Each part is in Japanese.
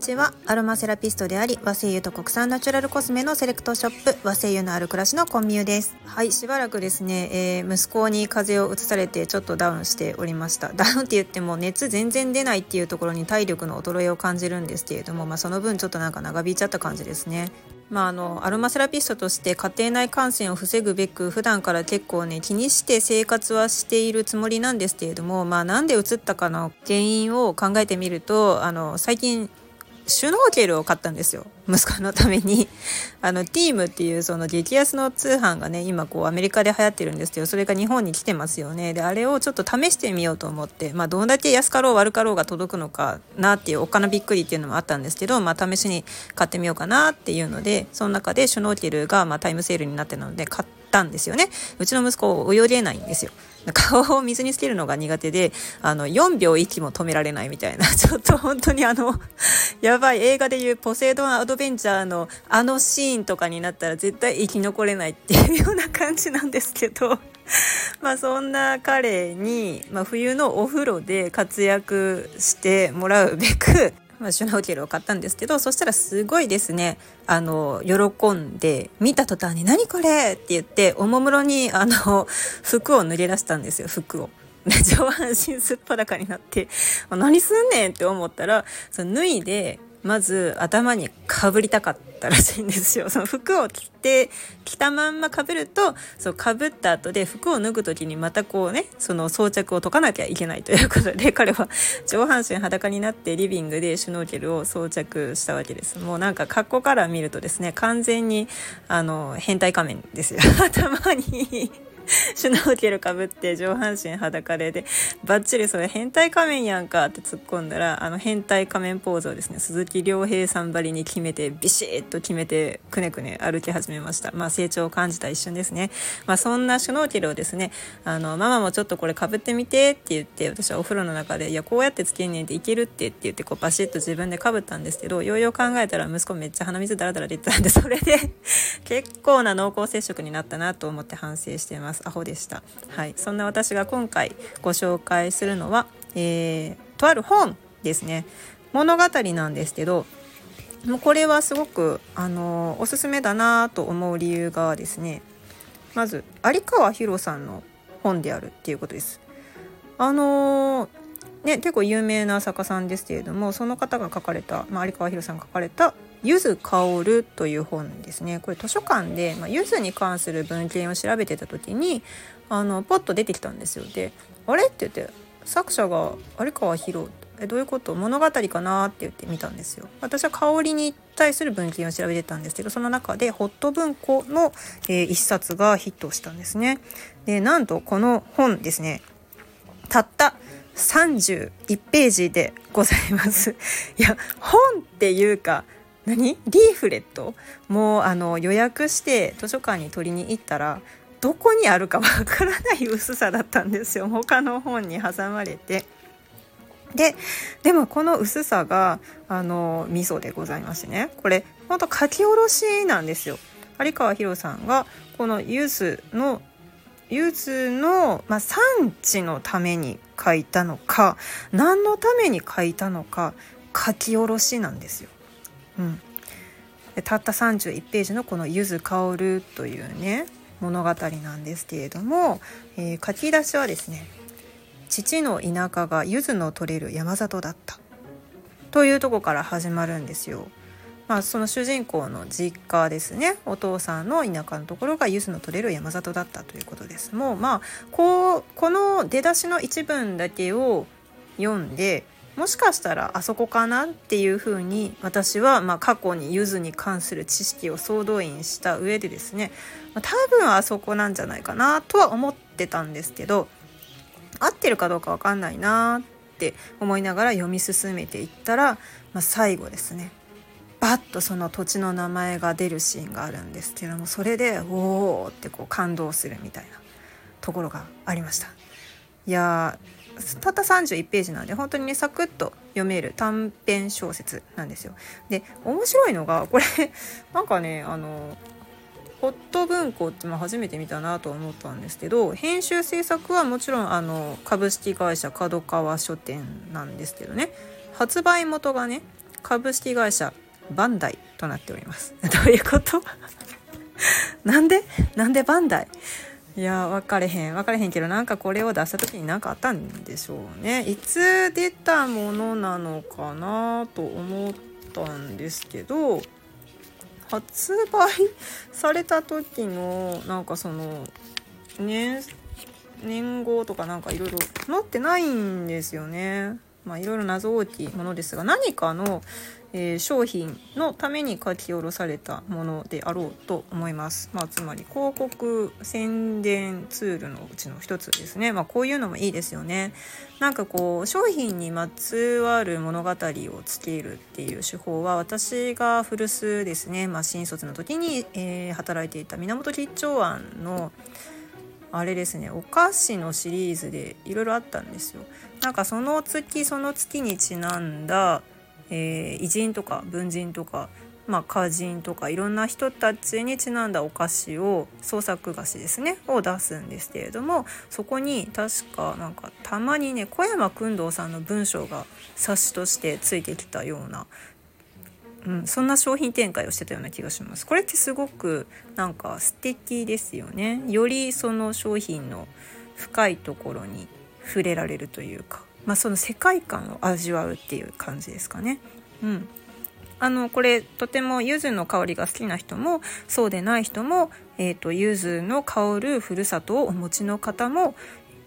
にちは。アロマセラピストであり和製油と国産ナチュラルコスメのセレクトショップ和製油のある暮らしのコンミュです。はいしばらくですね、えー、息子に風邪をうつされてちょっとダウンしておりました。ダウンって言っても熱全然出ないっていうところに体力の衰えを感じるんですけれどもまあその分ちょっとなんか長引いちゃった感じですね。まあ、あのアロマセラピストとして家庭内感染を防ぐべく普段から結構ね気にして生活はしているつもりなんですけれども、まあ、なんでうつったかの原因を考えてみるとあの最近シュノーケルを買ったんですよ。息子のために。あのティームっていうその激安の通販がね今こうアメリカで流行ってるんですけどそれが日本に来てますよね。であれをちょっと試してみようと思ってまあどんだけ安かろう悪かろうが届くのかなっていうおっかなびっくりっていうのもあったんですけどまあ試しに買ってみようかなっていうのでその中でシュノーケルがまタイムセールになってたので買ってたんですよね。うちの息子泳げないんですよ。顔を水につけるのが苦手で、あの、4秒息も止められないみたいな、ちょっと本当にあの、やばい映画でいうポセイドンアドベンチャーのあのシーンとかになったら絶対生き残れないっていうような感じなんですけど、まあそんな彼に、まあ、冬のお風呂で活躍してもらうべく、シュナウケルを買ったんですけどそしたらすごいですねあの喜んで見た途端に「何これ!」って言っておもむろにあの服を脱げ出したんですよ服を。上半身すっぱだかになって何すんねんって思ったらその脱いでまず頭にかぶりたかったらしいんですよ。その服を着て、着たまんまかぶると、そう、かぶった後で服を脱ぐ時にまたこうね、その装着を解かなきゃいけないということで、彼は 上半身裸になってリビングでシュノーケルを装着したわけです。もうなんか格好から見るとですね、完全に、あの、変態仮面ですよ。頭に シュノーケルかぶって上半身裸ででバッチリそれ変態仮面やんかって突っ込んだらあの変態仮面ポーズをですね鈴木亮平さんばりに決めてビシッと決めてくねくね歩き始めました。まあ成長を感じた一瞬ですね。まあそんなシュノーケルをですねあのママもちょっとこれかぶってみてって言って私はお風呂の中でいやこうやってつけんねんっていけるってって言ってこうバシッと自分でかぶったんですけどようよう考えたら息子めっちゃ鼻水ダラダラ出てたんでそれで結構な濃厚接触になったなと思って反省しています。ますアホでした。はい、そんな私が今回ご紹介するのは、えー、とある本ですね。物語なんですけど、もうこれはすごくあのおすすめだなと思う理由がですね、まず有川博さんの本であるっていうことです。あのね、結構有名な作家さんですけれどもその方が書かれた、まあ、有川博さんが書かれたゆず香るという本ですね。これ図書館で、まあ、柚子に関する文献を調べてた時にあのポッと出てきたんですよ。で「あれ?」って言って作者が有川博えどういうこと？物語かなって言って見たんですよ。私は香りに対する文献を調べてたんですけどその中でホット文庫の、えー、一冊がヒットしたんですね。でなんとこの本ですね。たった31ページでございます。いや本っていうか何？リーフレット？もうあの予約して図書館に取りに行ったらどこにあるかわからない薄さだったんですよ。他の本に挟まれて。ででもこの薄さがあの味噌でございましてね。これほんと書き下ろしなんですよ。有川博さんがこの柚子の柚子の、まあ、産地のために書いたのか何のために書いたのか書き下ろしなんですよ。うん、たった31ページのこの「柚子香る」というね物語なんですけれども、えー、書き出しはですね父の田舎が柚子の取れる山里だったというとこから始まるんですよ。まあ、その主人公の実家ですね。お父さんの田舎のところが柚子の取れる山里だったということです。もうまあこうこの出だしの一文だけを読んでもしかしたらあそこかなっていうふうに私はま過去に柚子に関する知識を総動員した上でですね、多分あそこなんじゃないかなとは思ってたんですけど合ってるかどうか分かんないなって思いながら読み進めていったら、まあ、最後ですね。バッとその土地の名前が出るシーンがあるんですけどもそれでおおってこう感動するみたいなところがありました。いやたった31ページなんで本当にねサクッと読める短編小説なんですよ。で面白いのがこれ なんかねあのホット文庫って初めて見たなと思ったんですけど編集制作はもちろんあの株式会社角川書店なんですけどね発売元がね株式会社バンダイとなっております。どういうこと？なんで？なんでバンダイ？いや分かれへん。分かれへんけどなんかこれを出した時に何かあったんでしょうね。いつ出たものなのかなと思ったんですけど発売された時のなんかその年年号とかなんかいろいろ載ってないんですよね。まあいろいろ謎大きいものですが何かの、えー、商品のために書き下ろされたものであろうと思います。まあつまり広告宣伝ツールのうちの一つですね。まあこういうのもいいですよね。なんかこう商品にまつわる物語をつけるっていう手法は私が古巣ですね。まあ新卒の時に、えー、働いていた源吉兆庵のあれですねお菓子のシリーズでいろいろあったんですよ。なんかその月その月にちなんだ、えー、偉人とか文人とかまあ、歌人とかいろんな人たちにちなんだお菓子を創作菓子ですねを出すんですけれどもそこに確かなんかたまにね小山君堂さんの文章が冊子としてついてきたようなうん、そんな商品展開をしてたような気がします。これってすごくなんか素敵ですよね。よりその商品の深いところに触れられるというか、まあ、その世界観を味わうっていう感じですかね。うん、あのこれとても柚子の香りが好きな人もそうでない人も、えーと、柚子の香るふるさとをお持ちの方も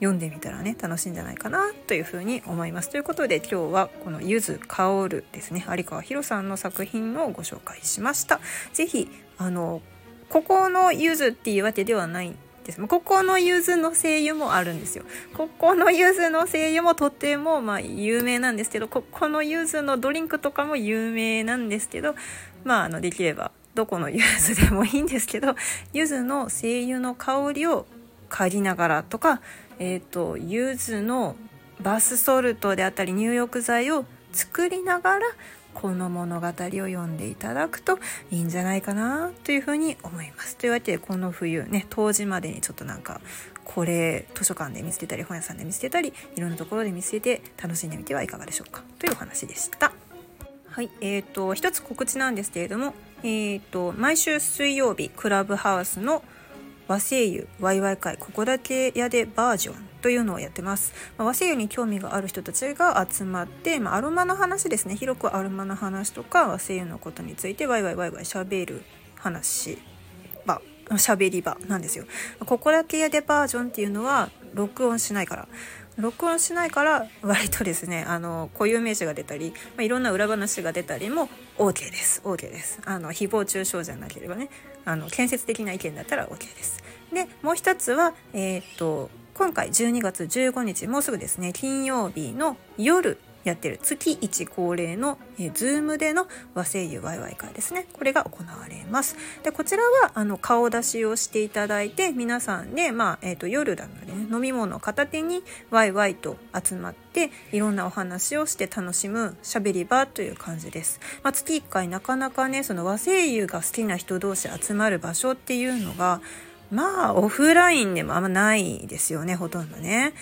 読んでみたらね楽しいんじゃないかなというふうに思います。ということで今日はこの「ゆず香る」ですね有川博さんの作品をご紹介しました。ぜひあのここのゆずっていうわけではないです。ここのゆずの声優もあるんですよ。ここのゆずの声優もとてもまあ有名なんですけど、ここのゆずのドリンクとかも有名なんですけど、まああのできればどこのゆずでもいいんですけど、ゆずの精油の香りを嗅ぎながらとかえーと、柚子のバスソルトであったり入浴剤を作りながらこの物語を読んでいただくといいんじゃないかなというふうに思います。というわけでこの冬ね当時までにちょっとなんかこれ図書館で見つけたり本屋さんで見つけたりいろんなところで見つけて楽しんでみてはいかがでしょうかというお話でした。はい、えーと、一つ告知なんですけれども、えーと毎週水曜日クラブハウスの「和製油ワイワイ会ここだけ屋でバージョンというのをやってます、まあ、和製油に興味がある人たちが集まって、まあ、アロマの話ですね。広くアロマの話とか和製油のことについてワイワイワイワイしゃべる話場喋り場なんですよ。ここだけ屋でバージョンっていうのは録音しないから。録音しないから割とですねあの固有名詞が出たり、まあ、いろんな裏話が出たりも OK です。OK です。あの誹謗中傷じゃなければね。あの建設的な意見だったら OK です。でもう一つは、えー、っと今回12月15日もうすぐですね金曜日の夜やってる月1恒例の、えー、Zoom での和声優ワイワイ会ですね。これが行われます。で、こちらはあの顔出しをしていただいて、皆さんで、まあ、えっ、ー、と、夜なのでね、飲み物を片手にワイワイと集まって、いろんなお話をして楽しむ喋り場という感じです。まあ、月1回なかなかね、その和声優が好きな人同士集まる場所っていうのが、まあ、オフラインでもあんまないですよね、ほとんどね。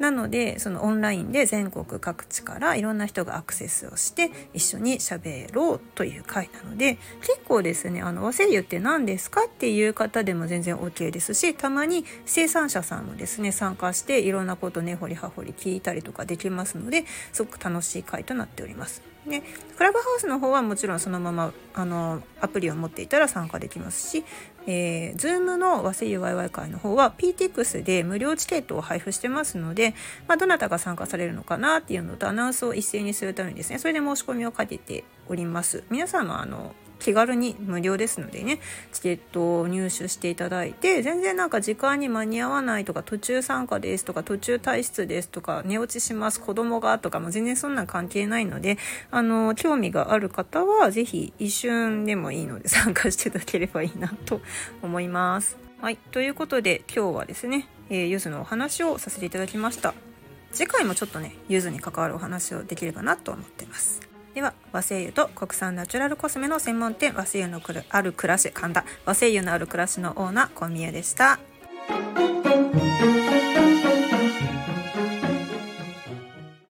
なのでそのオンラインで全国各地からいろんな人がアクセスをして一緒に喋ろうという回なので結構ですねあの和製油って何ですかっていう方でも全然 OK ですしたまに生産者さんもですね参加していろんなことね掘り葉掘り聞いたりとかできますのですごく楽しい回となっております。ね、クラブハウスの方はもちろんそのままあのアプリを持っていたら参加できますし、えー、Zoom の和製 UYY 会の方は PTX で無料チケットを配布してますので、まあ、どなたが参加されるのかなっていうのとアナウンスを一斉にするためにですねそれで申し込みをかけております。皆様あの気軽に無料ですのでねチケットを入手していただいて全然なんか時間に間に合わないとか途中参加ですとか途中退出ですとか寝落ちします子供がとかも全然そんなん関係ないのであの興味がある方は是非一瞬でもいいので参加していただければいいなと思います。はい、ということで今日はですね、えー、ゆずのお話をさせていただきました。次回もちょっとねゆずに関わるお話をできればなと思ってます。では和製油と国産ナチュラルコスメの専門店和製油のある暮らし神田和製油のある暮らしのオーナー小宮でした。